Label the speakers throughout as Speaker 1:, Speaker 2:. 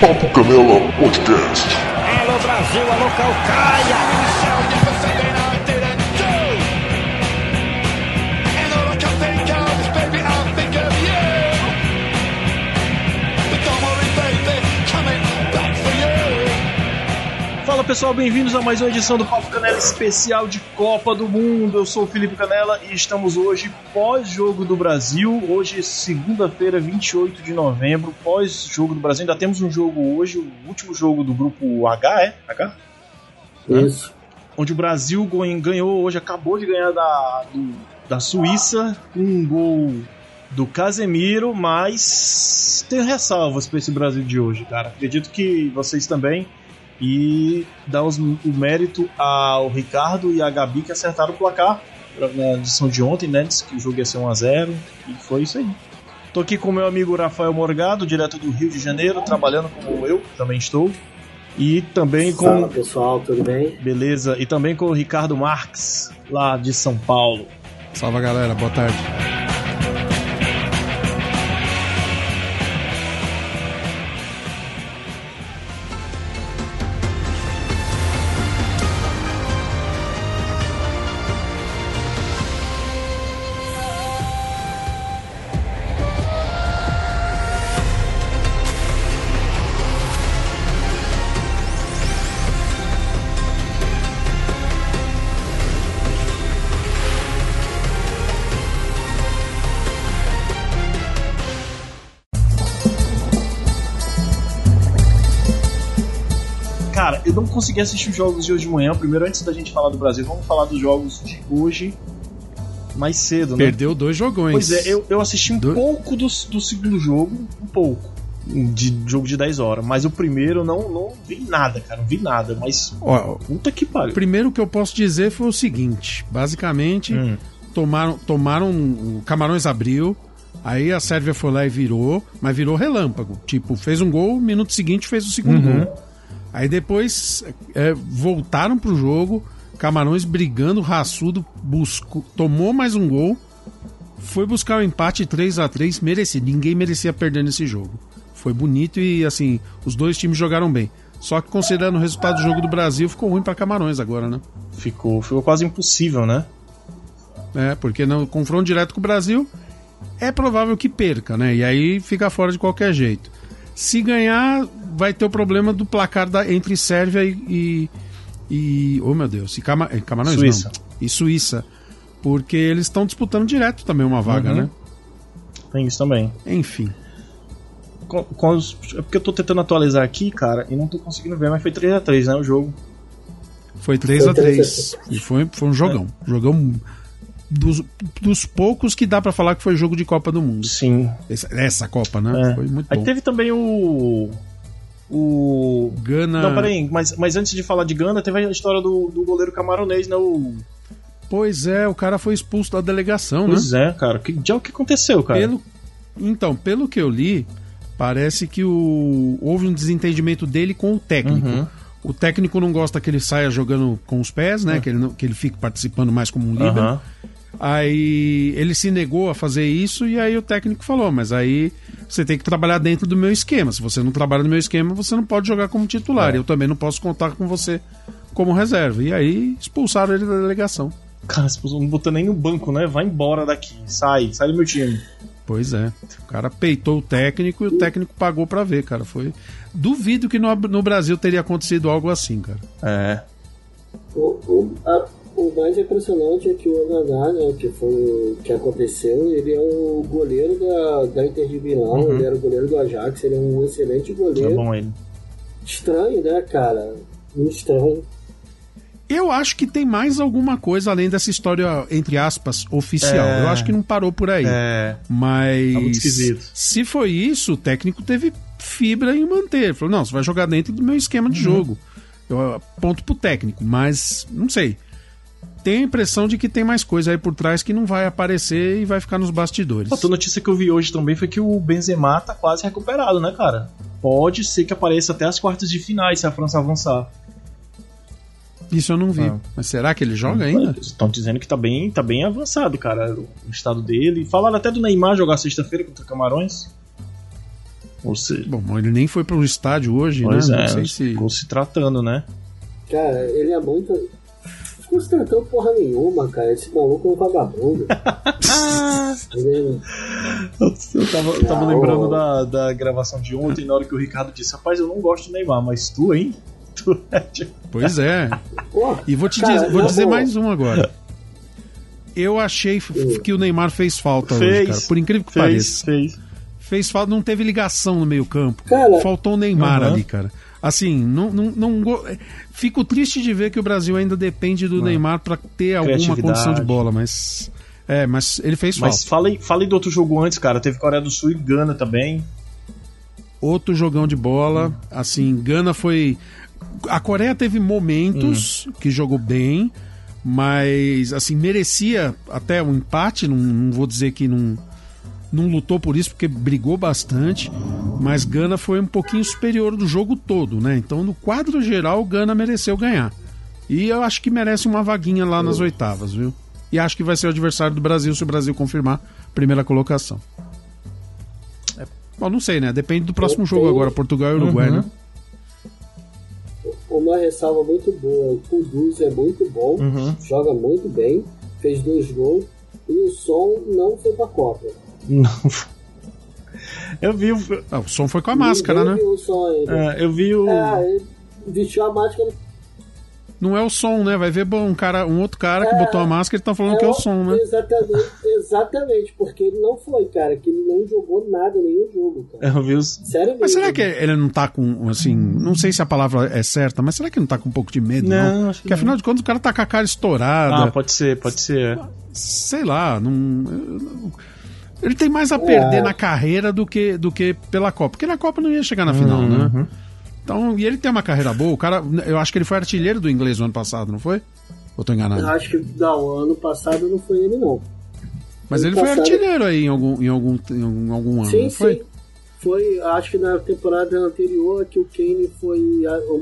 Speaker 1: Papo Canela Podcast.
Speaker 2: Alô Brasil, alô Calcaia!
Speaker 3: Fala pessoal, bem-vindos a mais uma edição do Papo Canela especial de Copa do Mundo. Eu sou o Felipe Canela e estamos hoje pós-jogo do Brasil. Hoje, segunda-feira, 28 de novembro, pós-jogo do Brasil. Ainda temos um jogo hoje, o último jogo do grupo H, é? H?
Speaker 4: Isso.
Speaker 3: Onde o Brasil ganhou hoje, acabou de ganhar da, do, da Suíça com um gol do Casemiro, mas tenho ressalvas para esse Brasil de hoje, cara. Acredito que vocês também e dar os, o mérito ao Ricardo e à Gabi que acertaram o placar na edição de ontem, né? Disse que o jogo ia ser 1x0 e foi isso aí. Tô aqui com meu amigo Rafael Morgado, direto do Rio de Janeiro, trabalhando como eu, também estou. E também com.
Speaker 4: Fala pessoal, tudo bem?
Speaker 3: Beleza. E também com o Ricardo Marques, lá de São Paulo.
Speaker 5: Salve galera, boa tarde.
Speaker 3: Consegui assistir os jogos de hoje de manhã. Primeiro, antes da gente falar do Brasil, vamos falar dos jogos de hoje mais cedo, né?
Speaker 5: Perdeu dois jogões.
Speaker 3: Pois é, eu, eu assisti um
Speaker 5: Do-
Speaker 3: pouco do, do segundo jogo, um pouco. De jogo de 10 horas. Mas o primeiro não, não vi nada, cara. Não vi nada. Mas
Speaker 5: Ó,
Speaker 3: puta que pariu.
Speaker 5: primeiro que eu posso dizer foi o seguinte: basicamente,
Speaker 3: Hum.
Speaker 5: tomaram, tomaram. O Camarões abriu, aí a Sérvia foi lá e virou, mas virou relâmpago. Tipo, fez um gol, minuto seguinte fez o segundo
Speaker 3: Uhum.
Speaker 5: gol. Aí depois é, voltaram pro jogo, Camarões brigando, raçudo, buscou, tomou mais um gol, foi buscar o empate 3 a 3 merecido. Ninguém merecia perder nesse jogo. Foi bonito e, assim, os dois times jogaram bem. Só que considerando o resultado do jogo do Brasil, ficou ruim para Camarões agora, né?
Speaker 3: Ficou, ficou quase impossível, né?
Speaker 5: É, porque no confronto direto com o Brasil é provável que perca, né? E aí fica fora de qualquer jeito. Se ganhar, vai ter o problema do placar da, entre Sérvia e. e, e- oh meu Deus, e Cama, eh, Camarões
Speaker 3: Suíça.
Speaker 5: não. E Suíça. Porque eles estão disputando direto também uma vaga,
Speaker 3: Uhum.
Speaker 5: né?
Speaker 3: Tem isso também.
Speaker 5: Enfim.
Speaker 3: Com, com os- é porque eu tô tentando atualizar aqui, cara, e não tô conseguindo ver, mas foi 3x3, né? O jogo.
Speaker 5: Foi 3
Speaker 4: Foi
Speaker 5: a 3 E foi, foi um jogão. Jogão dos, dos poucos que dá pra falar que foi jogo de Copa do Mundo.
Speaker 3: Sim.
Speaker 5: Essa, essa Copa, né?
Speaker 3: É.
Speaker 5: Foi muito
Speaker 3: Aí
Speaker 5: bom.
Speaker 3: teve também o. O.
Speaker 5: Gana.
Speaker 3: Não, peraí, mas, mas antes de falar de Gana, teve a história do, do goleiro camaronês, né? O.
Speaker 5: Pois é, o cara foi expulso da delegação, né?
Speaker 3: Pois é, cara. Que, já o que aconteceu, cara?
Speaker 5: Pelo, então, pelo que eu li, parece que o, houve um desentendimento dele com o técnico.
Speaker 3: Uhum.
Speaker 5: O técnico não gosta que ele saia jogando com os pés, né? Que, ele não- que ele fique participando mais como um líder.
Speaker 3: Aham.
Speaker 5: Aí ele se negou a fazer isso e aí o técnico falou: Mas aí você tem que trabalhar dentro do meu esquema. Se você não trabalha no meu esquema, você não pode jogar como titular.
Speaker 3: É.
Speaker 5: Eu também não posso contar com você como reserva. E aí expulsaram ele da delegação.
Speaker 3: Cara, pessoal não botou nem no banco, né? Vai embora daqui. Sai, sai do meu time.
Speaker 5: Pois é. O cara peitou o técnico e o técnico pagou pra ver, cara. Foi. Duvido que no, no Brasil teria acontecido algo assim, cara.
Speaker 3: É.
Speaker 4: O, o, a- o mais impressionante é que o Onaná, né, que foi o que aconteceu, ele é o goleiro da, da Inter de Milão,
Speaker 3: Uhum.
Speaker 4: ele era o goleiro do Ajax, ele é um excelente
Speaker 3: É
Speaker 4: goleiro.
Speaker 3: bom ele.
Speaker 4: Estranho, né, cara? Muito estranho.
Speaker 5: Eu acho que tem mais alguma coisa além dessa história, entre aspas, oficial.
Speaker 3: É.
Speaker 5: Eu acho que não parou por aí.
Speaker 3: É.
Speaker 5: Mas.
Speaker 3: Tá muito esquisito.
Speaker 5: Se foi isso, o técnico teve fibra em manter. Falou, não, você vai jogar dentro do meu esquema
Speaker 3: Uhum.
Speaker 5: de jogo. Eu aponto pro técnico, mas não sei. Tenho a impressão de que tem mais coisa aí por trás que não vai aparecer e vai ficar nos bastidores.
Speaker 3: Outra notícia que eu vi hoje também foi que o Benzema tá quase recuperado, né, cara? Pode ser que apareça até as quartas de finais se a França avançar.
Speaker 5: Isso eu não vi.
Speaker 3: Ah.
Speaker 5: Mas será que ele joga ainda?
Speaker 3: Estão dizendo que tá bem, tá bem avançado, cara, o estado dele. Falaram até do Neymar jogar sexta-feira contra o Camarões. Ou seja,
Speaker 5: Bom, ele nem foi pro estádio hoje,
Speaker 3: pois
Speaker 5: né?
Speaker 3: é,
Speaker 5: Não sei se.
Speaker 3: ficou se tratando, né?
Speaker 4: Cara, ele é muito. Tratou porra nenhuma, cara. Esse maluco é um vagabundo. ele...
Speaker 3: Eu tava, eu tava lembrando da, da gravação de ontem, na hora que o Ricardo disse: Rapaz, eu não gosto do Neymar, mas tu, hein? Tu é tipo-
Speaker 5: Pois é.
Speaker 4: Porra,
Speaker 5: E vou te
Speaker 4: Cara,
Speaker 5: dizer, vou dizer mais um agora. Eu achei f- que o Neymar fez falta hoje,
Speaker 3: Fez,
Speaker 5: cara. Por incrível que
Speaker 3: fez,
Speaker 5: pareça.
Speaker 3: fez.
Speaker 5: Fez falta, não teve ligação no meio-campo. Faltou o Neymar
Speaker 3: Aham.
Speaker 5: ali, cara. Assim, não, não, não go- fico triste de ver que o Brasil ainda depende do Neymar pra ter alguma condição de bola, mas é, mas ele fez
Speaker 3: Mas
Speaker 5: falta.
Speaker 3: aí, fala aí do outro jogo antes, cara. Teve Coreia do Sul e Gana também.
Speaker 5: Outro jogão de bola, assim, Gana foi a Coreia teve momentos que jogou bem, mas assim merecia até um empate, não, não vou dizer que não não lutou por isso porque brigou bastante, mas Gana foi um pouquinho superior do jogo todo, né? Então no quadro geral Gana mereceu ganhar. E eu acho que merece uma vaguinha lá nas oitavas, viu? E acho que vai ser o adversário do Brasil se o Brasil confirmar a primeira colocação. É, bom, não sei, né? Depende do próximo
Speaker 4: Eu
Speaker 5: jogo
Speaker 4: tenho-
Speaker 5: agora, Portugal e Uruguai,
Speaker 3: Uhum.
Speaker 5: né?
Speaker 4: uma ressalva muito boa. O Kuduz é muito bom,
Speaker 3: Uhum.
Speaker 4: joga muito bem, fez dois gols. E o som não foi pra Copa.
Speaker 3: Não. Eu vi o.
Speaker 5: Ah, o som foi com a máscara,
Speaker 4: Ninguém
Speaker 5: né?
Speaker 4: viu o som ainda.
Speaker 3: é, eu vi o.
Speaker 4: É, ele vestiu a máscara.
Speaker 5: Não é o som, né? Vai ver bom, um, cara, um outro cara que
Speaker 4: É.
Speaker 5: botou a máscara e tá falando que é o som, né?
Speaker 4: Exatamente, exatamente, porque ele não foi, cara, que ele não jogou nada, nenhum jogo, cara.
Speaker 3: Eu vi os.
Speaker 4: Sério mesmo.
Speaker 5: Mas será que ele não tá com, assim, não sei se a palavra é certa, mas será que não tá com um pouco de medo, não?
Speaker 3: Não, acho que
Speaker 5: Porque afinal de contas o cara tá com a cara estourada,
Speaker 3: Ah, pode ser, pode ser.
Speaker 5: sei lá, não... Ele tem mais a perder
Speaker 4: É.
Speaker 5: na carreira do que, do que pela Copa. Porque na Copa não ia chegar na final,
Speaker 3: Uhum.
Speaker 5: né? Então, e ele tem uma carreira boa. O cara, eu acho que ele foi artilheiro do inglês no ano passado, não foi? Ou tô enganado?
Speaker 4: Eu acho que não, ano passado não foi ele, não.
Speaker 5: Mas
Speaker 4: ano
Speaker 5: ele foi
Speaker 4: passado-
Speaker 5: artilheiro aí em algum, em algum, em algum ano,
Speaker 4: Sim,
Speaker 5: não foi?
Speaker 4: sim. Foi, acho que na temporada anterior que o Kane foi a- o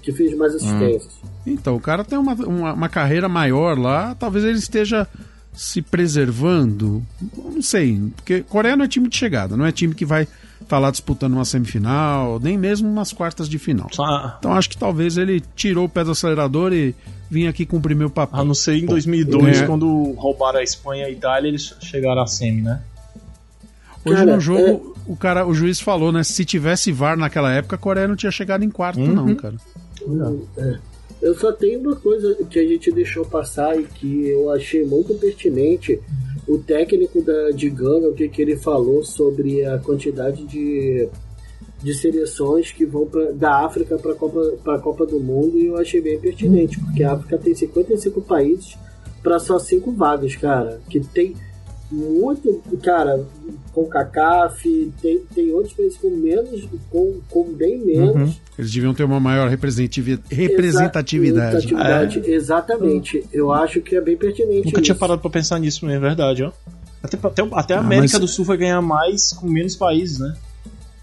Speaker 4: que fez mais assistências.
Speaker 5: Então, o cara tem uma, uma, uma carreira maior lá, talvez ele esteja se preservando. Não sei, porque Coreia não é time de chegada, não é time que vai estar lá disputando uma semifinal, nem mesmo umas quartas de final.
Speaker 3: Só,
Speaker 5: Então acho que talvez ele tirou o pé do acelerador e vinha aqui cumprir meu papel.
Speaker 3: a não ser em 2002,
Speaker 5: é.
Speaker 3: quando roubaram a Espanha e a Itália, eles chegaram à semi, né?
Speaker 5: Hoje
Speaker 4: Cara,
Speaker 5: no jogo, o cara, o juiz falou, né? Se tivesse VAR naquela época, a Coreia não tinha chegado em quarto,
Speaker 3: Uhum.
Speaker 5: não, cara.
Speaker 4: É. Eu só tenho uma coisa que a gente deixou passar e que eu achei muito pertinente. O técnico da, de Gana, o que, que ele falou sobre a quantidade de, de seleções que vão pra, da África para a Copa, pra Copa do Mundo e eu achei bem pertinente, porque a África tem 55 países para só 5 vagas, cara. Que tem muito, cara, com CACAF, tem, tem outros países com menos, com, com bem menos.
Speaker 5: Eles deviam ter uma maior representativi- representatividade.
Speaker 4: Representatividade, Exatamente. Eu acho que é bem pertinente.
Speaker 3: Nunca tinha
Speaker 4: isso.
Speaker 3: parado pra pensar nisso, é verdade, ó. Até, até, até a
Speaker 5: Ah,
Speaker 3: América
Speaker 5: mas-
Speaker 3: do Sul vai ganhar mais com menos países, né?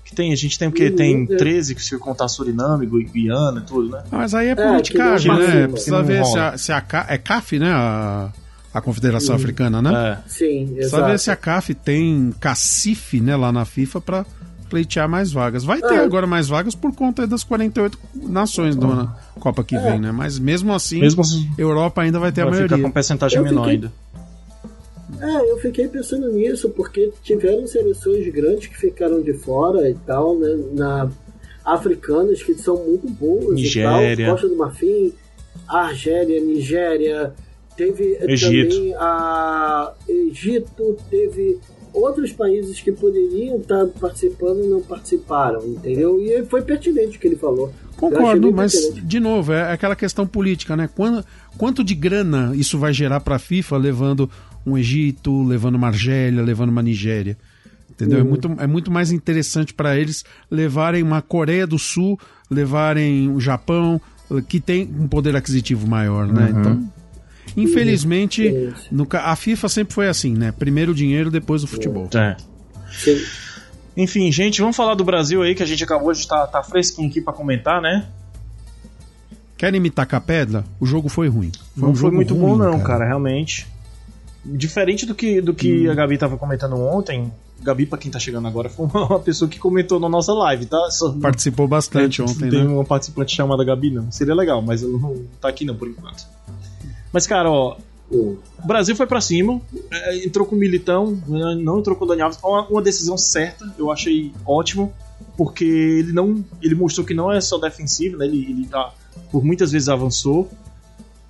Speaker 3: Que tem, a gente tem o quê?
Speaker 4: Uhum,
Speaker 3: Tem
Speaker 4: é.
Speaker 3: 13 que se eu contar Suriname, Guiana e tudo, né?
Speaker 5: Mas aí é politicagem,
Speaker 4: não
Speaker 5: né? Precisa ver se a, se a é CAF, né? A, a Confederação Africana, né?
Speaker 3: É.
Speaker 4: Sim, exato.
Speaker 5: ver se a CAF tem cacife, né, lá na FIFA pra pleitear mais vagas. Vai ter
Speaker 4: É.
Speaker 5: agora mais vagas por conta das 48 nações da Copa que vem, né? Mas mesmo assim,
Speaker 3: Mesmo assim,
Speaker 5: Europa ainda vai ter a
Speaker 3: vai ficar
Speaker 5: maioria.
Speaker 3: com percentagem
Speaker 4: Eu
Speaker 3: menor
Speaker 4: fiquei-
Speaker 3: ainda.
Speaker 4: É, eu fiquei pensando nisso, porque tiveram seleções grandes que ficaram de fora e tal, né? Na, africanas que são muito boas
Speaker 3: Nigéria.
Speaker 4: e tal. Costa do Marfim, Argélia, Nigéria, teve
Speaker 3: Egito.
Speaker 4: também a Egito, teve outros países que poderiam estar participando e não participaram, entendeu? E foi pertinente o que ele falou.
Speaker 5: Concordo, mas
Speaker 4: pertinente.
Speaker 5: de novo, é aquela questão política, né? Quando, quanto de grana isso vai gerar para a FIFA levando um Egito, levando uma Argélia, levando uma Nigéria? Entendeu? É,
Speaker 4: Uhum.
Speaker 5: muito, é muito mais interessante para eles levarem uma Coreia do Sul, levarem o Japão, que tem um poder aquisitivo maior, né? Então, infelizmente, no a FIFA sempre foi assim, né? Primeiro o dinheiro, depois o futebol.
Speaker 3: É.
Speaker 4: Sim.
Speaker 3: Enfim, gente, vamos falar do Brasil aí, que a gente acabou de estar tá, fresquinho aqui pra comentar, né?
Speaker 5: Querem me tacar pedra? O jogo foi ruim.
Speaker 3: Não
Speaker 5: um
Speaker 3: foi muito bom,
Speaker 5: ruim,
Speaker 3: não, cara. realmente. diferente do que, do que a Gabi tava comentando ontem, Gabi, pra quem tá chegando agora, foi uma pessoa que comentou na nossa live, tá? Só,
Speaker 5: Participou bastante
Speaker 3: é,
Speaker 5: ontem,
Speaker 3: Tem
Speaker 5: né?
Speaker 3: uma participante chamada Gabi, não. Seria legal, mas ela não tá aqui não, por enquanto. Mas, cara, ó, o Brasil foi pra cima, é, entrou com o Militão, né, não entrou com o Dani Alves. Foi uma, uma decisão certa, eu achei ótimo, porque ele não, ele mostrou que não é só defensivo, né? Ele, ele tá, por muitas vezes avançou.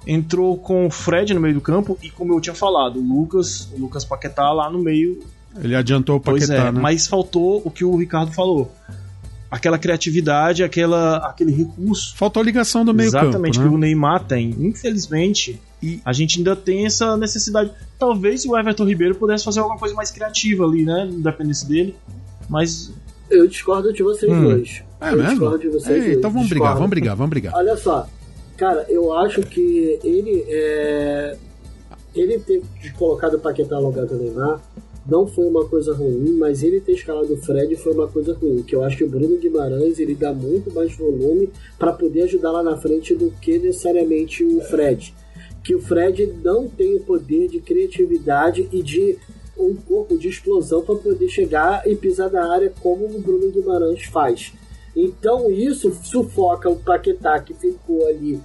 Speaker 3: Entrou com o Fred no meio do campo e, como eu tinha falado, o Lucas, o Lucas Paquetá lá no meio.
Speaker 5: Ele adiantou o
Speaker 3: Pois
Speaker 5: Paquetá,
Speaker 3: é,
Speaker 5: né?
Speaker 3: mas faltou o que o Ricardo falou. Aquela criatividade, aquela, aquele recurso
Speaker 5: Faltou ligação do meio
Speaker 3: Exatamente,
Speaker 5: campo,
Speaker 3: que o
Speaker 5: né?
Speaker 3: Neymar tem. Infelizmente,
Speaker 5: E-
Speaker 3: a gente ainda tem essa necessidade. Talvez o Everton Ribeiro pudesse fazer alguma coisa mais criativa ali, né? Independente dele. Mas
Speaker 4: Eu discordo de vocês
Speaker 3: Hum.
Speaker 4: dois.
Speaker 5: É
Speaker 4: eu
Speaker 5: mesmo?
Speaker 4: discordo de vocês
Speaker 5: Ei,
Speaker 4: dois.
Speaker 5: então vamos brigar,
Speaker 4: Discordo.
Speaker 5: vamos brigar, vamos brigar.
Speaker 4: Olha só, cara, eu acho que ele é... ele ter colocado o Paquetá no lugar do Neymar não foi uma coisa ruim, mas ele ter escalado o Fred foi uma coisa ruim, que eu acho que o Bruno Guimarães ele dá muito mais volume para poder ajudar lá na frente do que necessariamente o Fred. Que o Fred não tem o poder de criatividade e de um corpo de explosão para poder chegar e pisar na área como o Bruno Guimarães faz. Então isso sufoca o Paquetá que ficou ali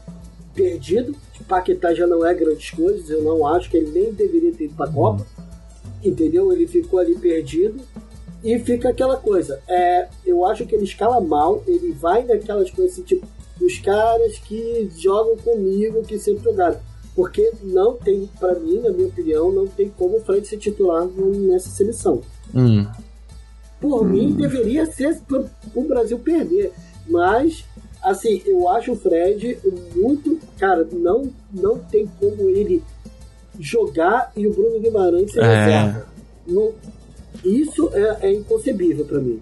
Speaker 4: perdido. O Paquetá já não é grandes coisas, eu não acho que ele nem deveria ter ido para a Copa. Entendeu? Ele ficou ali perdido. E fica aquela coisa. É, eu acho que ele escala mal, ele vai naquelas coisas assim, tipo, os caras que jogam comigo, que sempre jogaram. Porque não tem, para mim, na minha opinião, não tem como o Fred ser titular nessa seleção. Por mim, deveria ser pro, o Brasil perder. Mas, assim, eu acho o Fred muito. Cara, não, não tem como ele jogar e o Bruno Guimarães ser
Speaker 3: É.
Speaker 4: reserva. Não- isso é, é inconcebível pra mim.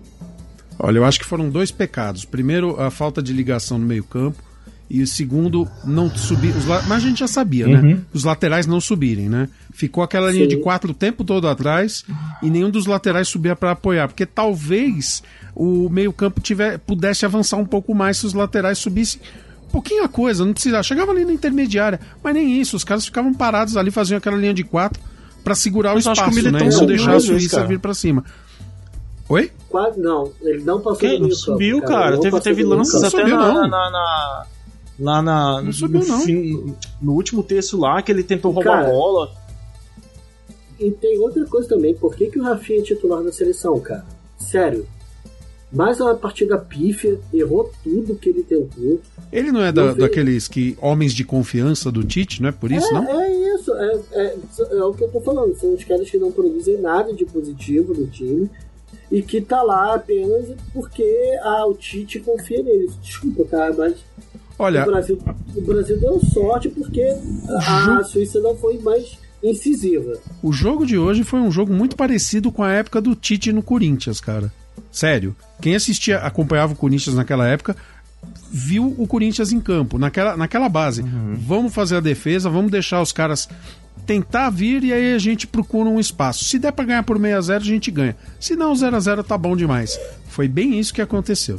Speaker 5: Olha, eu acho que foram dois pecados. Primeiro, a falta de ligação no meio-campo. E o segundo, não subir. Os la- Mas a gente já sabia, né? Os laterais não subirem, né? Ficou aquela linha
Speaker 4: Sim.
Speaker 5: de quatro o tempo todo atrás e nenhum dos laterais subia para apoiar. Porque talvez o meio-campo tiver pudesse avançar um pouco mais se os laterais subissem. Um pouquinho a coisa, não precisava. Chegava ali na intermediária, mas nem isso. Os caras ficavam parados ali, faziam aquela linha de quatro para segurar
Speaker 3: Mas
Speaker 5: o
Speaker 3: eu acho que o
Speaker 5: espaço, né?
Speaker 3: Subiu
Speaker 5: deixar a Suíça
Speaker 3: cara.
Speaker 5: vir para cima. Oi?
Speaker 4: Quase, não, ele não passou
Speaker 3: Quem?
Speaker 4: do
Speaker 3: Não
Speaker 4: meio
Speaker 3: subiu,
Speaker 4: campo,
Speaker 3: cara. Teve, teve lances até
Speaker 5: subiu,
Speaker 3: na, na, na- Lá na,
Speaker 5: Não subiu,
Speaker 3: no,
Speaker 5: não.
Speaker 3: fim- no último terço lá, que ele tentou roubar
Speaker 4: Cara,
Speaker 3: a bola.
Speaker 4: E tem outra coisa também, por que, que o Rafinha é titular da seleção, cara? Sério. Mais uma partida pífia, errou tudo que ele tentou.
Speaker 5: Ele não é da- daqueles que homens de confiança do Tite, não é por isso,
Speaker 4: é,
Speaker 5: não?
Speaker 4: é isso, é, é, é o que eu tô falando. São os caras que não produzem nada de positivo no time e que tá lá apenas porque ah, o Tite confia neles. Desculpa, cara, mas
Speaker 5: Olha,
Speaker 4: o, Brasil, o Brasil deu sorte porque a Suíça não foi mais incisiva.
Speaker 5: o jogo de hoje foi um jogo muito parecido com a época do Tite no Corinthians, cara. Sério. Quem assistia, acompanhava o Corinthians naquela época, viu o Corinthians em campo, naquela, naquela base. Vamos fazer a defesa, vamos deixar os caras tentar vir e aí a gente procura um espaço. Se der pra ganhar por 6 a 0 a gente ganha. Se não, 0 a 0 tá bom demais. Foi bem isso que aconteceu.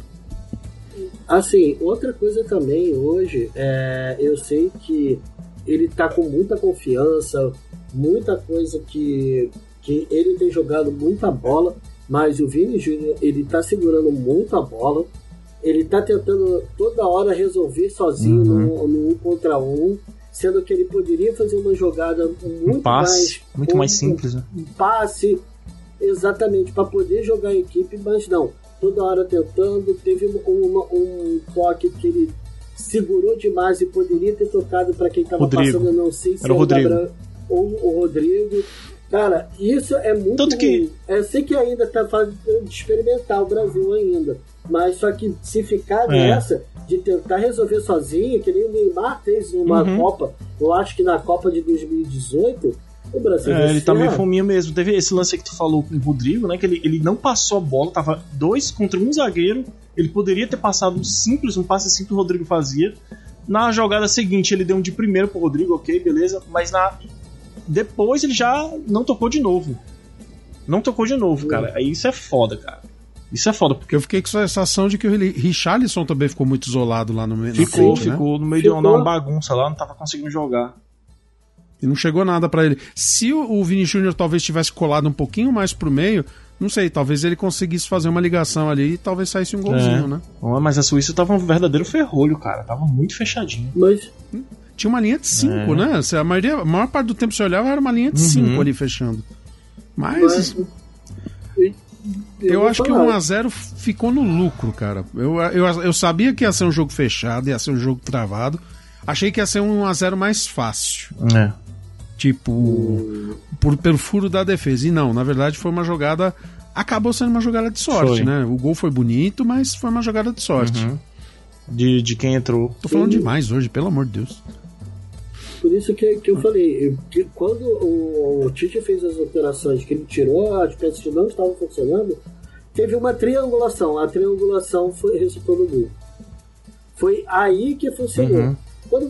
Speaker 4: Assim, outra coisa também hoje, é, eu sei que ele tá com muita confiança, muita coisa que, que ele tem jogado muita bola, mas o Vini Júnior, ele tá segurando muito a bola, ele tá tentando toda hora resolver sozinho no, no um contra um, sendo que ele poderia fazer uma jogada muito
Speaker 3: Um passe,
Speaker 4: mais
Speaker 3: muito mais
Speaker 4: um-
Speaker 3: simples, né?
Speaker 4: um passe exatamente para poder jogar a equipe, mas não. Toda hora tentando, teve um, uma- um toque que ele segurou demais e poderia ter tocado para quem estava passando, eu não sei se
Speaker 3: Era o Rodrigo.
Speaker 4: Ou o Rodrigo. Cara, isso é muito
Speaker 3: Tanto que-
Speaker 4: ruim. Eu sei que ainda tá fazendo de experimentar o Brasil ainda. Mas só que se ficar
Speaker 3: É.
Speaker 4: nessa de tentar resolver sozinho, que nem o Neymar fez numa
Speaker 3: Uhum.
Speaker 4: Copa, eu acho que na Copa de 2018, o Brasil
Speaker 3: É, ele tá meio
Speaker 4: ferrar.
Speaker 3: fominha mesmo. Teve esse lance que tu falou com o Rodrigo, né? Que ele, ele não passou a bola, tava dois contra um zagueiro. Ele poderia ter passado um simples, um passe assim que o Rodrigo fazia. Na jogada seguinte, ele deu um de primeiro pro Rodrigo, ok, beleza. Mas na. Depois ele já não tocou de novo. Não tocou de novo, cara. Aí isso é foda, cara. Isso é foda, porque
Speaker 5: Eu fiquei com a sensação de que o Richarlison também ficou muito isolado lá no meio.
Speaker 3: ficou,
Speaker 5: frente, né?
Speaker 3: ficou no meio
Speaker 4: Ficou.
Speaker 3: de uma bagunça lá, não tava conseguindo jogar.
Speaker 5: E não chegou nada pra ele. Se o Vini Júnior talvez tivesse colado um pouquinho mais pro meio, não sei, talvez ele conseguisse fazer uma ligação ali e talvez saísse um golzinho,
Speaker 3: É.
Speaker 5: né?
Speaker 3: Mas a Suíça tava um verdadeiro ferrolho, cara. Tava muito fechadinho.
Speaker 4: Mas
Speaker 5: Tinha uma linha de 5, né? Se A, maioria, a maior parte do tempo que você olhava era uma linha de 5 ali fechando. Mas,
Speaker 4: mas eu,
Speaker 5: eu, acho que o
Speaker 4: falar.
Speaker 5: 1x0 ficou no lucro, cara. Eu, eu, eu sabia que ia ser um jogo fechado, ia ser um jogo travado. Achei que ia ser um 1x0 mais fácil.
Speaker 3: É.
Speaker 5: Tipo, por, pelo furo da defesa. E não, na verdade foi uma jogada. Acabou sendo uma jogada de sorte,
Speaker 3: Foi.
Speaker 5: né? O gol foi bonito, mas foi uma jogada de sorte.
Speaker 3: De, de quem entrou.
Speaker 5: Tô falando demais hoje, pelo amor de Deus.
Speaker 4: Por isso que, que eu falei, que quando o, o Tite fez as alterações, que ele tirou as peças que não estavam funcionando, teve uma triangulação. A triangulação foi, resultou no gol. Foi aí que funcionou.
Speaker 3: Uhum.
Speaker 4: Quando,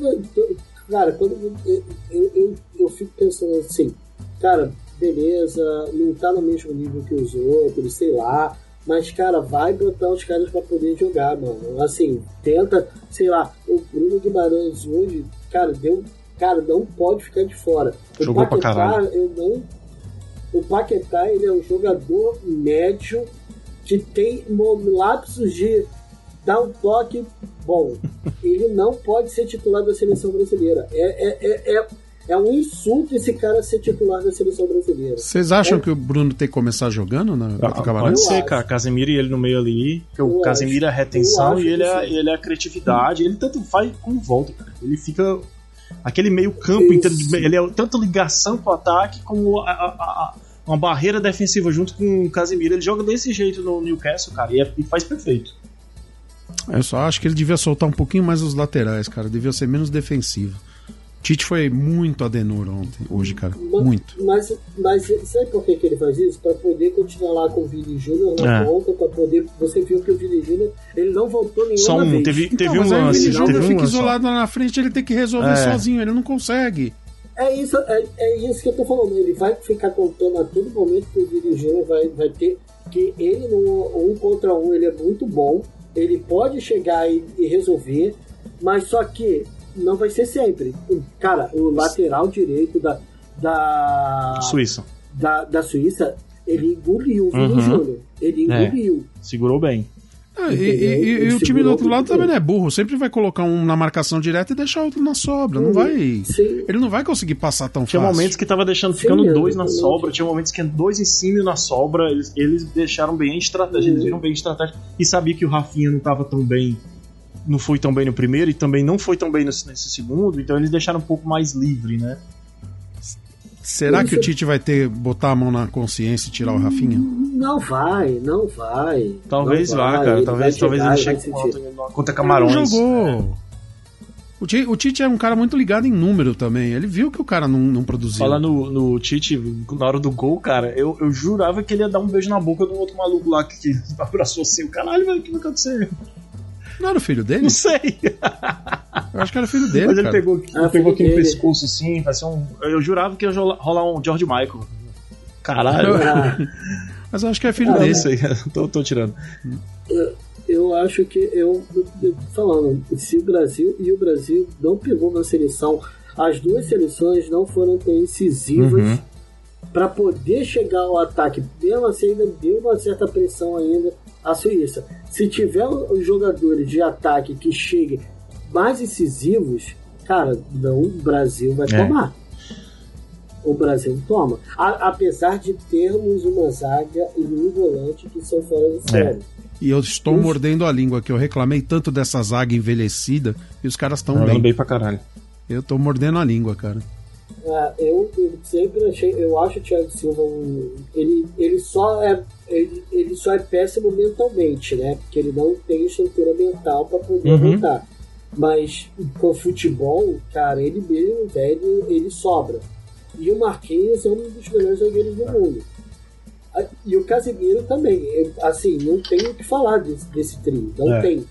Speaker 4: cara, quando eu, eu, eu, eu fico pensando assim, cara, beleza, não tá no mesmo nível que os outros, sei lá. Mas, cara, vai botar os caras pra poder jogar, mano. Assim, tenta, sei lá, o Bruno Guimarães hoje, cara, deu. Cara, não pode ficar de fora. O
Speaker 3: Jogou pra caralho.
Speaker 4: eu não. O Paquetá, ele é um jogador médio que tem lapsos de dar um toque bom. Ele não pode ser titular da seleção brasileira. É, é, é, é, é um insulto esse cara ser titular da seleção brasileira.
Speaker 5: Vocês acham que o Bruno tem que começar jogando na o
Speaker 3: Ah, pode ser,
Speaker 4: acho.
Speaker 3: cara. Casemiro e ele no meio ali. Porque o Casemiro é a retenção e ele é, ele é a criatividade. Ele tanto faz como volta, cara. Ele fica. Aquele meio campo inteiro. Ele é tanto ligação pro ataque como a- a- a- uma barreira defensiva junto com o Casemiro. Ele joga desse jeito no Newcastle, cara. E, é- e faz perfeito.
Speaker 5: Eu só acho que ele devia soltar um pouquinho mais os laterais, cara. Devia ser menos defensivo. Tite foi muito Adenor ontem, hoje, cara.
Speaker 4: Ma-
Speaker 5: Muito.
Speaker 4: Mas, mas sabe por que, que ele faz isso? Pra poder continuar lá com o Vini Júnior na
Speaker 3: É.
Speaker 4: ponta, pra poder. Você viu que o Vini Júnior ele não voltou nenhuma
Speaker 3: Só um.
Speaker 4: vez.
Speaker 3: Teve, teve
Speaker 5: Então,
Speaker 3: um
Speaker 5: mas aí o
Speaker 3: lance.
Speaker 5: Vini
Speaker 3: Teve
Speaker 5: Júnior
Speaker 3: um
Speaker 5: fica
Speaker 3: lance. só.
Speaker 5: isolado lá na frente, ele tem que resolver
Speaker 3: É.
Speaker 5: sozinho, ele não consegue.
Speaker 4: É isso, é, é isso que eu tô falando. Ele vai ficar contando a todo momento que o Vini Júnior vai, vai ter. Que ele no um contra um ele é muito bom. Ele pode chegar e, e resolver, mas só que não vai ser sempre. Cara, o lateral direito da, da,
Speaker 3: Suíça.
Speaker 4: da, da Suíça, ele engoliu o Vini
Speaker 3: Uhum.
Speaker 4: Júnior. Ele
Speaker 3: É.
Speaker 4: engoliu.
Speaker 3: Segurou bem.
Speaker 5: Ah, e, e- e- e o time do outro lado também não é burro. Sempre vai colocar um na marcação direta e deixar outro na sobra. Não vai.
Speaker 4: Sim.
Speaker 5: Ele não vai conseguir passar tão
Speaker 3: Tinha
Speaker 5: fácil.
Speaker 3: momentos que tava deixando,
Speaker 4: Sim,
Speaker 3: ficando
Speaker 4: é,
Speaker 3: dois na sobra, tinha momentos que dois em cima e na sobra. Eles, eles deixaram bem a estratégia, eles
Speaker 4: Uhum.
Speaker 3: viram bem a estratégia. E sabia que o Rafinha não tava tão bem, não foi tão bem no primeiro e também não foi tão bem nesse, nesse segundo, então eles deixaram um pouco mais livre, né?
Speaker 5: Será que o Tite vai ter botar a mão na consciência e tirar o Rafinha?
Speaker 4: Não vai, não vai.
Speaker 3: Talvez
Speaker 4: não
Speaker 3: vá,
Speaker 4: vai.
Speaker 3: cara.
Speaker 4: Ele
Speaker 3: talvez talvez
Speaker 4: chegar
Speaker 3: ele chegue contra, contra
Speaker 5: Ele
Speaker 3: Camarões.
Speaker 5: não jogou. O Tite, o Tite é um cara muito ligado em número também. Ele viu que o cara não, não produziu.
Speaker 3: Falar no, no Tite, na hora do gol, cara, eu, eu jurava que ele ia dar um beijo na boca do outro maluco lá que, que abraçou assim. O caralho, velho, o que vai acontecer?
Speaker 5: Não era o filho dele?
Speaker 3: Não sei.
Speaker 5: Eu acho que era filho dele,
Speaker 3: Mas ele
Speaker 5: cara.
Speaker 3: pegou,
Speaker 4: Ah,
Speaker 3: ele pegou aqui no pescoço assim, vai ser um. Eu jurava que ia rolar um George Michael. Caralho.
Speaker 4: Ah,
Speaker 5: Mas eu acho que é filho
Speaker 3: Ah,
Speaker 5: dele.
Speaker 3: não sei, tô, tô tirando.
Speaker 4: eu acho que eu, eu- falando, se o Brasil e o Brasil não pegou na seleção, as duas seleções não foram tão incisivas
Speaker 3: Uhum.
Speaker 4: para poder chegar ao ataque. Mesmo assim, ainda deu uma certa pressão ainda à Suíça. Se tiver os jogadores de ataque que cheguem mais incisivos, cara, não, o Brasil vai
Speaker 3: É.
Speaker 4: tomar. O Brasil toma. A- apesar de termos uma zaga e um volante que são fora
Speaker 3: É.
Speaker 4: de série.
Speaker 5: E eu estou
Speaker 4: Uf.
Speaker 5: mordendo a língua, que eu reclamei tanto dessa zaga envelhecida e os caras estão bem.
Speaker 3: bem pra caralho.
Speaker 5: Eu tô mordendo a língua, cara.
Speaker 4: Ah, eu, eu sempre achei, eu acho o Thiago Silva um, ele, ele só é ele, ele só é péssimo mentalmente, né? Porque ele não tem estrutura mental para poder
Speaker 3: Uhum.
Speaker 4: aguentar. Mas com futebol, cara, ele mesmo, velho, ele sobra. E o Marquinhos é um dos melhores zagueiros do mundo. Ah, E o Casemiro também. Assim, não tem o que falar desse, desse trio. Não
Speaker 3: É.
Speaker 4: tem.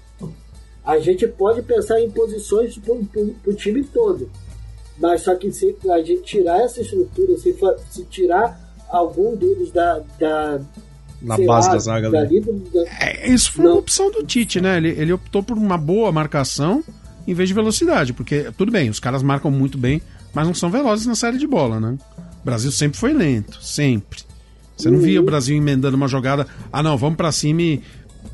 Speaker 4: A gente pode pensar em posições pro, pro, pro time todo. Mas só que se a gente tirar essa estrutura, se, se tirar algum deles da. da
Speaker 3: Na
Speaker 4: sei
Speaker 3: base
Speaker 4: lá,
Speaker 3: da zaga ali.
Speaker 4: dali da-
Speaker 5: É, isso foi
Speaker 4: Não.
Speaker 5: uma opção do Tite, né? Ele, ele optou por uma boa marcação em vez de velocidade, porque tudo bem, os caras marcam muito bem mas não são velozes na série de bola, né? O Brasil sempre foi lento, sempre. Você não via o Brasil emendando uma jogada, ah não, vamos para cima e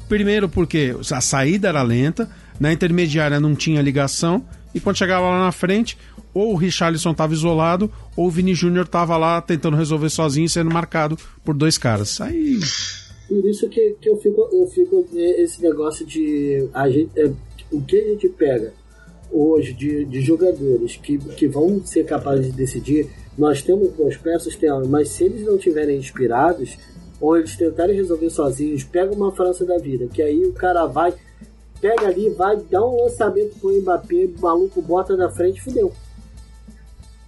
Speaker 5: primeiro porque a saída era lenta, na intermediária não tinha ligação e quando chegava lá na frente, ou o Richarlison estava isolado, ou o Vini Júnior estava lá tentando resolver sozinho, sendo marcado por dois caras. Aí
Speaker 4: Por isso que, que eu fico, eu fico é, esse negócio de a gente, é, o que a gente pega hoje de, de jogadores que, que vão ser capazes de decidir. Nós temos boas peças, mas se eles não estiverem inspirados ou eles tentarem resolver sozinhos, pega uma França da vida, que aí o cara vai, pega ali, vai, dá um lançamento pro Mbappé, o maluco bota na frente, fudeu.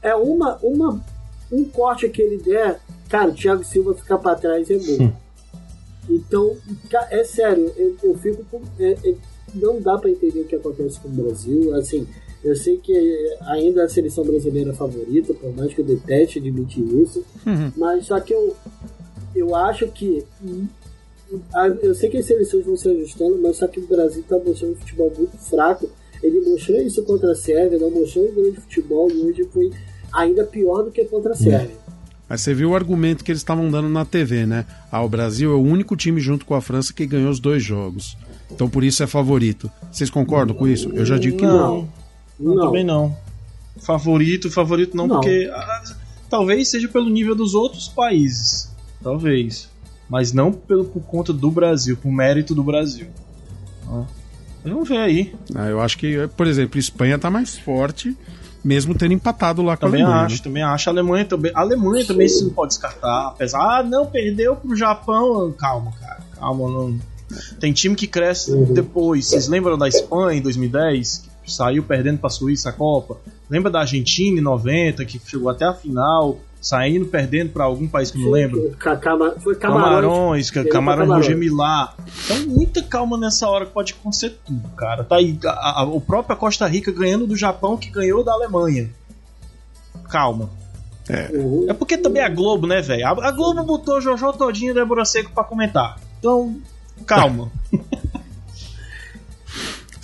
Speaker 4: É uma, uma, um corte que ele der, cara, o Thiago Silva ficar pra trás é gol. Então, é sério, eu, eu fico com. é- é- não dá pra entender o que acontece com o Brasil. Assim, eu sei que ainda a seleção brasileira é favorita, por mais que eu deteste admitir isso, mas só que eu, eu acho que. Hum, a- Eu sei que as seleções vão se ajustando, mas só que o Brasil tá mostrando um futebol muito fraco. Ele mostrou isso contra a Sérvia, não mostrou um grande futebol e hoje foi ainda pior do que contra a Sérvia.
Speaker 5: Mas você viu o argumento que eles estavam dando na TV, né? Ah, o Brasil é o único time junto com a França que ganhou os dois jogos. Então por isso é favorito. Vocês concordam com isso? Eu já digo que não.
Speaker 3: Não,
Speaker 4: Não.
Speaker 3: também não. Favorito, favorito não,
Speaker 4: Não.
Speaker 3: porque ah, talvez seja pelo nível dos outros países. Talvez. Mas não pelo, por conta do Brasil, por mérito do Brasil. Ah. Vamos ver aí.
Speaker 5: Ah, eu acho que, por exemplo, Espanha tá mais forte, mesmo tendo empatado lá com
Speaker 3: Também
Speaker 5: a Alemanha.
Speaker 3: acho,
Speaker 5: né?
Speaker 3: também acho. A Alemanha também. A Alemanha também se não pode descartar. Apesar. Ah, não, perdeu pro Japão. Calma, cara. Calma, não. Tem time que cresce depois. Vocês lembram da Espanha em 2010? Que saiu perdendo pra Suíça a Copa? Lembra da Argentina em 90, que chegou até a final, saindo perdendo pra algum país que eu não lembro?
Speaker 4: Cama- foi Camarões.
Speaker 3: Camarões, Roger
Speaker 4: Camarões.
Speaker 3: Milá. Então, muita calma nessa hora que pode acontecer tudo, cara. Tá aí a- a- o próprio Costa Rica ganhando do Japão, que ganhou da Alemanha. Calma.
Speaker 4: Uhum.
Speaker 3: É porque também a Globo, né, velho? A, a Globo botou Jojo Todinho e Débora Seco pra comentar. Então, calma.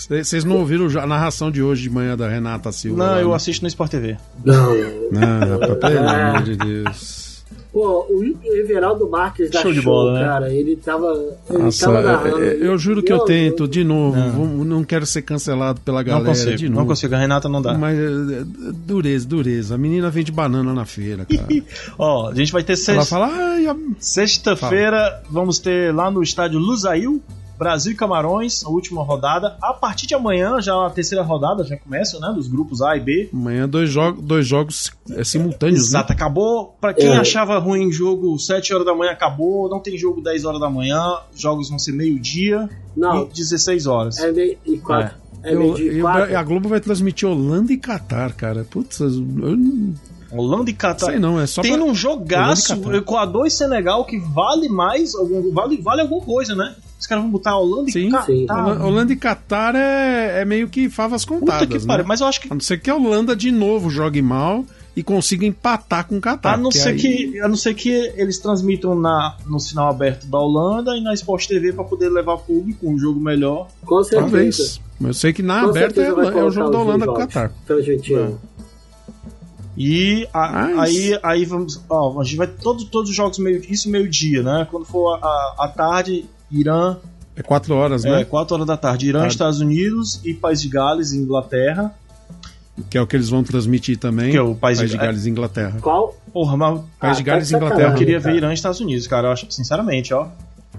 Speaker 5: Vocês não ouviram a narração de hoje de manhã da Renata Silva?
Speaker 3: Não,
Speaker 5: lá,
Speaker 3: eu
Speaker 5: né?
Speaker 3: assisto no Sport TV.
Speaker 4: Não.
Speaker 5: Não, rapaz, pelo amor de Deus.
Speaker 4: Pô, o Everaldo Marques da
Speaker 3: Show
Speaker 4: Show,
Speaker 3: de bola, né?
Speaker 4: cara, ele tava. Ele
Speaker 5: Nossa,
Speaker 4: tava
Speaker 5: é-
Speaker 4: narrando.
Speaker 5: é- eu juro que eu tento, de novo.
Speaker 3: Não.
Speaker 5: vou- Não quero ser cancelado pela
Speaker 3: Não
Speaker 5: galera
Speaker 3: consigo,
Speaker 5: de novo.
Speaker 3: não consigo. A Renata não dá.
Speaker 5: Mas é, é, dureza, dureza. A menina vende banana na feira, cara.
Speaker 3: Ó, a gente vai ter
Speaker 5: Ela
Speaker 3: sexta-
Speaker 5: fala, ai, a-
Speaker 3: sexta-feira, vamos ter lá no estádio Lusail, Brasil e Camarões, a última rodada. A partir de amanhã, já a terceira rodada já começa, né? Dos grupos A e B.
Speaker 5: amanhã dois, jogos dois jogos é, simultâneos, né?
Speaker 3: Exato, acabou. Pra quem
Speaker 4: É.
Speaker 3: achava ruim jogo 7 horas da manhã, acabou. Não tem jogo 10 horas da manhã. Jogos vão ser meio-dia
Speaker 4: Não,
Speaker 3: e 16 horas.
Speaker 4: é meio. E quatro. É,
Speaker 5: Eu-
Speaker 4: meio
Speaker 5: eu-
Speaker 4: quatro.
Speaker 5: a Globo vai transmitir Holanda e Catar, cara. Putz, eu não
Speaker 3: Holanda e Catar.
Speaker 5: sei não, é só
Speaker 3: Tem
Speaker 5: pra...
Speaker 3: um jogaço,
Speaker 5: e.
Speaker 3: Equador e Senegal, que vale mais, algum- vale, vale alguma coisa, né? Os caras vão botar Holanda
Speaker 5: Sim,
Speaker 3: e Catar.
Speaker 4: sim.
Speaker 5: Hola- Holanda e Catar é, é meio que favas
Speaker 3: Puta
Speaker 5: contadas,
Speaker 3: que
Speaker 5: né?
Speaker 3: pariu. Mas eu acho que
Speaker 5: A não ser que a Holanda de novo jogue mal e consiga empatar com o Catar.
Speaker 3: A não,
Speaker 5: que
Speaker 3: ser
Speaker 5: aí-
Speaker 3: que, a não ser que eles transmitam na, no sinal aberto da Holanda e na Sport TV para poder levar público um jogo melhor.
Speaker 4: Com certeza.
Speaker 5: Talvez. Mas eu sei que na
Speaker 4: Com
Speaker 5: aberta é, é o jogo da Holanda com o
Speaker 4: jogos
Speaker 5: Catar.
Speaker 4: Transmitindo.
Speaker 3: E a-
Speaker 5: Mas-
Speaker 3: aí, aí vamos. Ó, a gente vai todos, todos os jogos meio isso meio-dia, né? Quando for a, a tarde, Irã,
Speaker 5: É quatro horas,
Speaker 3: é,
Speaker 5: né?
Speaker 3: 4 horas da tarde, Irã,
Speaker 5: Tarde.
Speaker 3: Estados Unidos e País de Gales e Inglaterra.
Speaker 5: Que é o que eles vão transmitir também.
Speaker 3: Que é o País de-
Speaker 5: de Gales e Inglaterra.
Speaker 4: Qual?
Speaker 3: Porra, mas
Speaker 5: País de
Speaker 4: Ah,
Speaker 5: Gales e
Speaker 4: tá de
Speaker 5: Inglaterra.
Speaker 3: eu queria ver. Irã e Estados Unidos, cara. Eu acho, sinceramente, ó.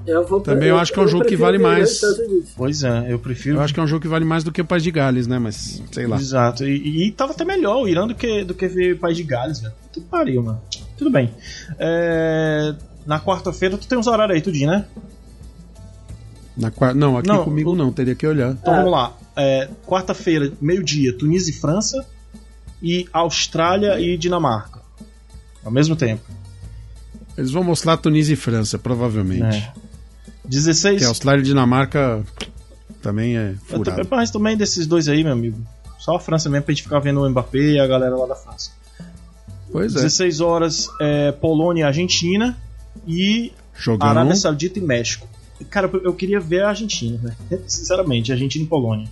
Speaker 4: Eu vou,
Speaker 5: Também eu acho que é um jogo que vale mais.
Speaker 3: Pois é, eu prefiro.
Speaker 5: Eu acho que é um jogo que vale mais do que o País de Gales, né? Mas, sei lá.
Speaker 3: Exato. E, e tava até melhor o Irã do que, do que ver País de Gales, velho. Tudo pariu, mano. Tudo bem. É, Na quarta-feira, tu tem uns horários aí, tudinho, né?
Speaker 5: Na qua- Não, aqui
Speaker 3: Não,
Speaker 5: comigo não, teria que olhar.
Speaker 3: Então
Speaker 4: É.
Speaker 3: vamos lá. É, Quarta-feira, meio-dia, Tunísia e França. E Austrália e Dinamarca. Ao mesmo tempo.
Speaker 5: Eles vão mostrar Tunísia e França, provavelmente.
Speaker 3: É. 16.
Speaker 5: Porque Austrália e Dinamarca também é
Speaker 3: Eu
Speaker 5: furado.
Speaker 3: Mas também desses dois aí, meu amigo. Só a França mesmo pra gente ficar vendo o Mbappé e a galera lá da França.
Speaker 5: Pois é.
Speaker 3: 16 horas, é, Polônia e Argentina. E
Speaker 5: Jogão.
Speaker 3: Arábia Saudita e México. Cara, eu queria ver a Argentina, né? Sinceramente, Argentina e Polônia.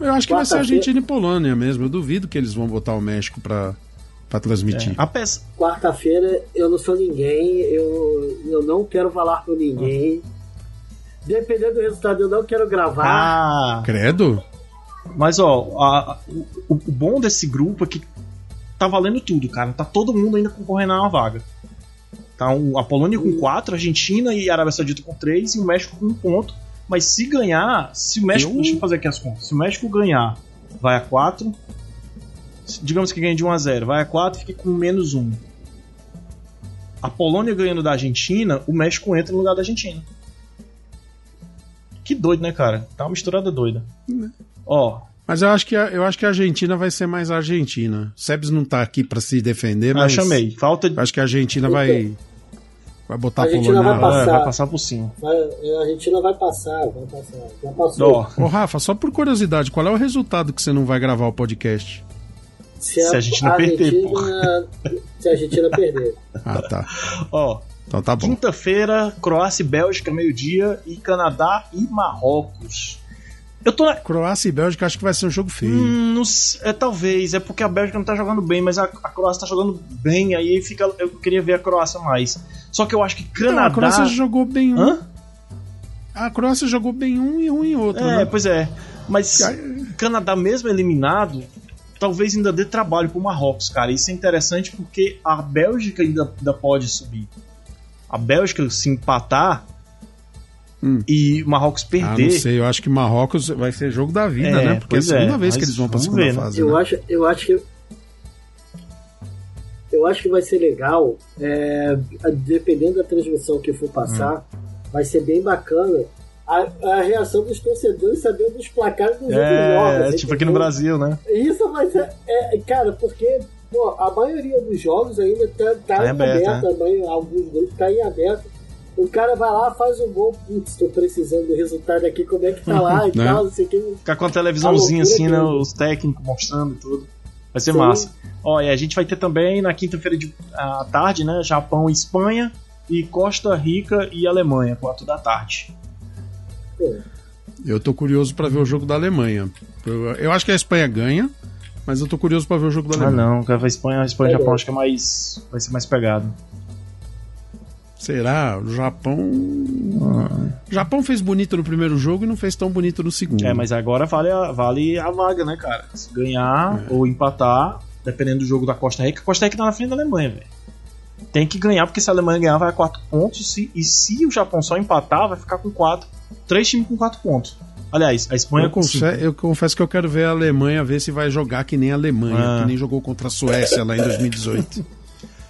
Speaker 5: Eu acho que vai ser
Speaker 4: Quarta-feira-
Speaker 5: Argentina e Polônia mesmo. Eu duvido que eles vão botar o México pra, pra transmitir.
Speaker 3: Apes-
Speaker 4: Quarta-feira eu não sou ninguém, eu, eu não quero falar com ninguém. Dependendo do resultado, eu não quero gravar.
Speaker 3: Ah,
Speaker 5: Credo?
Speaker 3: mas ó, a- o, o bom desse grupo é que tá valendo tudo, cara. Tá todo mundo ainda concorrendo a uma vaga. Tá a Polônia com 4, a Argentina e a Arábia Saudita com 3 e o México com 1 ponto. Mas se ganhar, se o México.
Speaker 5: Eu-
Speaker 3: Deixa eu fazer aqui as contas. Se o México ganhar, vai a 4. Digamos que ganhe de 1 a 0, vai a 4 e fica com menos 1. A Polônia ganhando da Argentina, o México entra no lugar da Argentina. Que doido, né, cara? Tá uma misturada doida. Ó,
Speaker 5: Mas eu acho que a, eu acho que a Argentina vai ser mais a Argentina. Sebes não tá aqui pra se defender,
Speaker 3: eu
Speaker 5: mas.
Speaker 3: chamei. Falta de.
Speaker 5: eu Acho que a Argentina vai. Vai botar
Speaker 4: A Argentina
Speaker 5: Polônia.
Speaker 4: vai
Speaker 5: lá.
Speaker 3: É,
Speaker 4: passar.
Speaker 3: vai passar por cima.
Speaker 4: Vai- A Argentina vai passar, vai passar. Já passou.
Speaker 5: Ô, Rafa, só por curiosidade, qual é o resultado que você não vai gravar o podcast?
Speaker 4: se,
Speaker 3: se a Argentina perder,
Speaker 4: Se a Argentina perder.
Speaker 5: Ah, tá.
Speaker 3: ó.
Speaker 5: Então tá bom.
Speaker 3: Quinta-feira, Croácia e Bélgica, meio-dia, e Canadá e Marrocos. Eu tô na.
Speaker 5: Croácia e Bélgica acho que vai ser um jogo feio.
Speaker 3: Hum, não é, talvez, é porque a Bélgica não tá jogando bem, mas a, a Croácia tá jogando bem, aí fica. Eu queria ver a Croácia mais. Só que eu acho que
Speaker 5: Não,
Speaker 3: Canadá.
Speaker 5: a Croácia jogou bem um.
Speaker 3: Hã?
Speaker 5: A Croácia jogou bem um e um em outro,
Speaker 3: É,
Speaker 5: né?
Speaker 3: pois é. Mas Canadá, mesmo eliminado, talvez ainda dê trabalho pro Marrocos, cara. Isso é interessante porque a Bélgica ainda, ainda pode subir. A Bélgica, se empatar
Speaker 5: Hum.
Speaker 3: e o Marrocos
Speaker 5: Ah,
Speaker 3: perder.
Speaker 5: não sei, eu acho que Marrocos vai ser jogo da vida,
Speaker 3: É,
Speaker 5: né? Porque é a
Speaker 3: é,
Speaker 5: segunda vez que eles vão pra
Speaker 3: vamos
Speaker 5: segunda
Speaker 3: ver, né?
Speaker 5: fase.
Speaker 4: Eu
Speaker 5: né?
Speaker 4: acho, eu acho que. Eu acho que vai ser legal, é, dependendo da transmissão que for passar, vai ser bem bacana a, a reação dos torcedores sabendo os placares dos outros
Speaker 3: É,
Speaker 4: jogos.
Speaker 3: tipo aqui no
Speaker 4: entendeu?
Speaker 3: Brasil, né?
Speaker 4: Isso vai ser. É, cara, porque pô, a maioria dos jogos ainda tá, tá
Speaker 3: Tá em aberto,
Speaker 4: aberto, a maioria- alguns grupos tá em aberto. O cara vai lá, faz um gol, putz, tô precisando do resultado aqui, como é que tá lá e
Speaker 5: Né?
Speaker 4: tal, não sei o que.
Speaker 3: Ficar com a televisãozinha
Speaker 4: A
Speaker 3: assim, né? Os técnicos mostrando e tudo. Vai ser
Speaker 4: Sim.
Speaker 3: massa. Ó, e a gente vai ter também na quinta-feira de- à tarde, né? Japão e Espanha. E Costa Rica e Alemanha, 4 da tarde.
Speaker 5: Eu tô curioso pra ver o jogo da Alemanha. Eu, eu acho que a Espanha ganha, mas eu tô curioso pra ver o jogo da
Speaker 3: Ah,
Speaker 5: Alemanha.
Speaker 3: não, cara, Espanha, Espanha e
Speaker 4: É
Speaker 3: Japão acho que é mais. Vai ser mais pegado.
Speaker 5: Será? O Japão. O Japão fez bonito no primeiro jogo e não fez tão bonito no segundo.
Speaker 3: É, mas agora vale a, vale a vaga, né, cara? Se ganhar ou empatar, dependendo do jogo da Costa Rica, a Costa Rica tá na frente da Alemanha, velho. Tem que ganhar, porque se a Alemanha ganhar, vai a 4 pontos. Se, e se o Japão só empatar, vai ficar com 4. Três times com 4 pontos. Aliás, a Espanha
Speaker 5: Eu, confe-
Speaker 3: 5.
Speaker 5: eu confesso que eu quero ver a Alemanha ver se vai jogar que nem a Alemanha,
Speaker 3: Ah.
Speaker 5: que nem jogou contra a Suécia lá em 2018.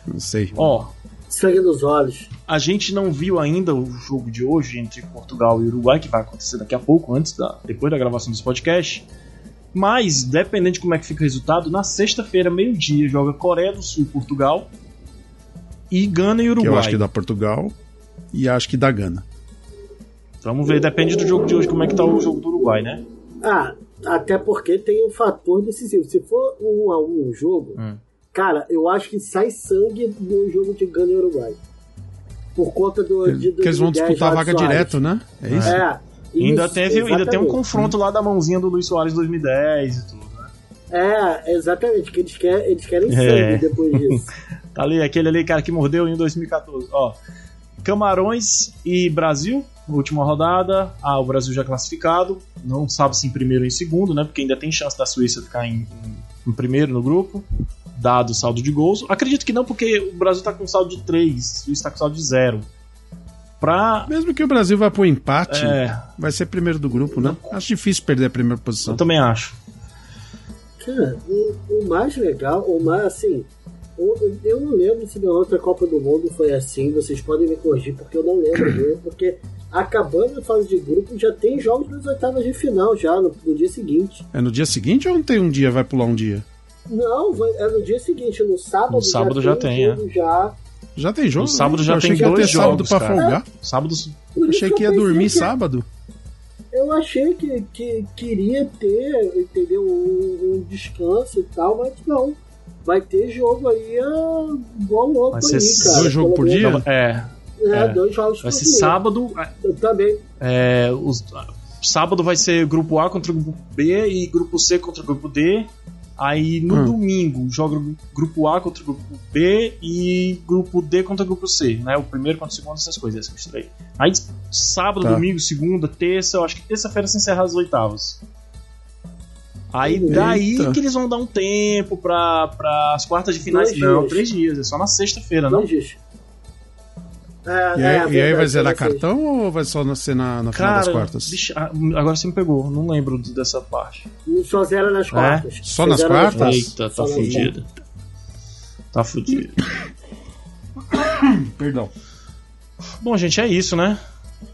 Speaker 5: Não sei.
Speaker 3: Ó,
Speaker 4: sangue nos olhos.
Speaker 3: a gente não viu ainda o jogo de hoje entre Portugal e Uruguai, que vai acontecer daqui a pouco, antes da, depois da gravação desse podcast. Mas, dependendo de como é que fica o resultado, na sexta-feira, meio-dia, joga Coreia do Sul e Portugal. E Gana e
Speaker 5: Que
Speaker 3: Uruguai.
Speaker 5: eu acho que dá Portugal e acho que dá Gana.
Speaker 3: Vamos ver, depende do jogo de hoje, como é que tá o jogo do Uruguai, né?
Speaker 4: Ah, até porque tem um fator decisivo. Se for um a um o jogo,
Speaker 3: Hum.
Speaker 4: Cara, eu acho que sai sangue no jogo de Gana e Uruguai. Por conta do. de, do
Speaker 5: Porque eles vão
Speaker 4: de 10
Speaker 5: disputar a vaga
Speaker 4: Soares.
Speaker 5: direto, né? É isso?
Speaker 4: É.
Speaker 3: ainda,
Speaker 4: isso,
Speaker 3: teve, ainda tem um confronto lá da mãozinha do Luiz Soares 2010 e tudo, né?
Speaker 4: É, exatamente, que eles querem, eles querem
Speaker 3: É.
Speaker 4: sangue depois disso.
Speaker 3: Tá ali, aquele ali, cara, que mordeu em 2014. Ó, Camarões e Brasil, última rodada. Ah, o Brasil já classificado. Não sabe se em primeiro ou em segundo, né? Porque ainda tem chance da Suíça ficar em, em- em primeiro no grupo, dado o saldo de gols. Acredito que não, porque o Brasil tá com saldo de 3, a Suíça tá com saldo de 0. Pra.
Speaker 5: Mesmo que o Brasil vá pro empate,
Speaker 3: É,
Speaker 5: vai ser primeiro do grupo, né? Acho difícil perder a primeira posição.
Speaker 3: eu também acho.
Speaker 4: Cara, o, o mais legal, o mais assim. o- Eu não lembro se na outra Copa do Mundo foi assim, vocês podem me corrigir, porque eu não lembro mesmo, porque acabando a fase de grupo já tem jogos das oitavas de final já, no, no dia seguinte.
Speaker 5: É no dia seguinte ou não tem um dia, vai pular um dia?
Speaker 4: Não, é no dia seguinte, no sábado,
Speaker 3: No sábado já tem, é.
Speaker 4: jogo já.
Speaker 5: Já tem jogo?
Speaker 3: No sábado já
Speaker 5: Eu
Speaker 3: tem dois
Speaker 5: ter sábado
Speaker 3: jogos,
Speaker 5: pra
Speaker 3: cara.
Speaker 5: folgar.
Speaker 3: Sábado.
Speaker 4: Por isso
Speaker 5: Achei que
Speaker 4: eu
Speaker 5: ia dormir
Speaker 4: que-
Speaker 5: sábado.
Speaker 4: Eu achei que, que queria ter, entendeu, um, um descanso e tal, mas não. Vai ter jogo aí ah, igual louco
Speaker 3: Vai ser
Speaker 4: aí, cara.
Speaker 5: dois jogos por dia?
Speaker 3: É,
Speaker 4: É,
Speaker 3: É.
Speaker 4: dois jogos
Speaker 3: vai
Speaker 4: por
Speaker 3: ser
Speaker 4: dia.
Speaker 3: sábado.
Speaker 4: Eu também.
Speaker 3: É, os, sábado vai ser grupo A contra o grupo B e grupo C contra o grupo D. Aí no
Speaker 5: Hum.
Speaker 3: domingo joga o grupo A contra o grupo B e grupo D contra o grupo C, né? O primeiro contra o segundo, essas coisas, essas coisas aí. Aí sábado,
Speaker 5: Tá.
Speaker 3: domingo, segunda, terça, eu acho que terça-feira se encerrar as oitavas. Aí
Speaker 4: Eita.
Speaker 3: daí que eles vão dar um tempo pra, pra as quartas de finais.
Speaker 4: Dois
Speaker 3: Não,
Speaker 4: dias.
Speaker 3: três dias, é só na sexta-feira, não?
Speaker 4: Dois dias. É,
Speaker 5: E
Speaker 4: é,
Speaker 5: aí, e aí
Speaker 4: verdade,
Speaker 5: vai zerar cartão ou vai só na- ser na, na final das
Speaker 3: Cara,
Speaker 5: quartas?
Speaker 3: bicho, ah, agora você me pegou, não lembro dessa parte.
Speaker 4: Só zera nas quartas.
Speaker 5: É? Só nas quartas?
Speaker 3: Eita, tá
Speaker 4: nas
Speaker 3: fudido. Tá fudido.
Speaker 5: Perdão.
Speaker 3: Bom, gente, é isso, né?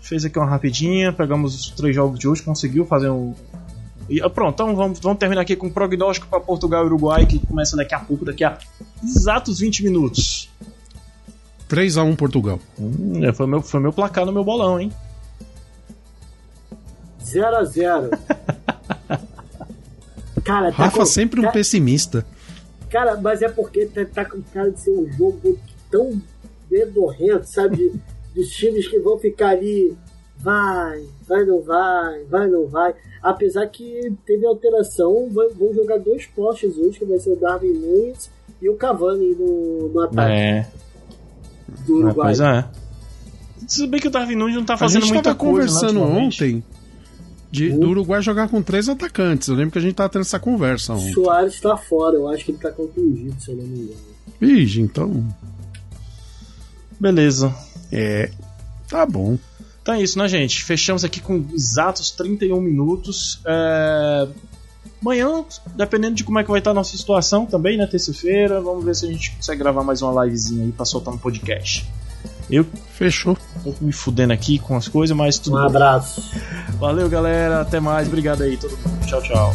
Speaker 3: Fez aqui uma rapidinha, pegamos os três jogos de hoje, conseguiu fazer um. E, ah, pronto, então vamos, vamos terminar aqui com o prognóstico para Portugal e Uruguai, que começa daqui a pouco, daqui a exatos 20 minutos.
Speaker 5: 3x1 Portugal.
Speaker 3: Hum, é, foi, meu, foi meu placar no meu bolão, hein?
Speaker 4: 0 a 0 Cara, tá
Speaker 5: Rafa
Speaker 4: com-
Speaker 5: sempre um
Speaker 4: ca-
Speaker 5: pessimista.
Speaker 4: Cara, mas é porque tá, tá com cara de ser um jogo tão bedorrento, sabe? Dos times que vão ficar ali, vai, vai, não vai, vai, não vai. Apesar que teve alteração, vão jogar dois postes hoje, que vai ser o Darwin Nunes e o Cavani no, no ataque
Speaker 3: É,
Speaker 4: do
Speaker 3: é,
Speaker 4: Uruguai.
Speaker 3: pois é. Se bem que o Darwin Nunes não tá
Speaker 5: A
Speaker 3: fazendo
Speaker 5: gente
Speaker 3: muita
Speaker 5: tava
Speaker 3: coisa. né,
Speaker 5: conversando
Speaker 3: ultimamente.
Speaker 5: ontem de, do Uruguai jogar com três atacantes. Eu lembro que a gente tava tendo essa conversa ontem.
Speaker 4: Soares tá fora, eu acho que ele tá contundido, se eu não me engano.
Speaker 5: Ixi, então.
Speaker 3: Beleza.
Speaker 5: É. Tá bom.
Speaker 3: Então é isso, né, gente? Fechamos aqui com exatos 31 minutos. É... Amanhã, dependendo de como é que vai estar a nossa situação também, né? Terça-feira, vamos ver se a gente consegue gravar mais uma livezinha aí pra soltar no podcast. Eu
Speaker 5: Fechou.
Speaker 3: tô me fudendo aqui com as coisas, mas tudo
Speaker 4: Um
Speaker 3: bom.
Speaker 4: abraço.
Speaker 3: Valeu, galera. Até mais. Obrigado aí, todo mundo. Tchau, tchau.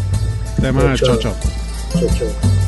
Speaker 5: Até mais.
Speaker 4: Tchau,
Speaker 5: tchau.
Speaker 4: tchau.
Speaker 5: tchau.
Speaker 4: Tchau, tchau.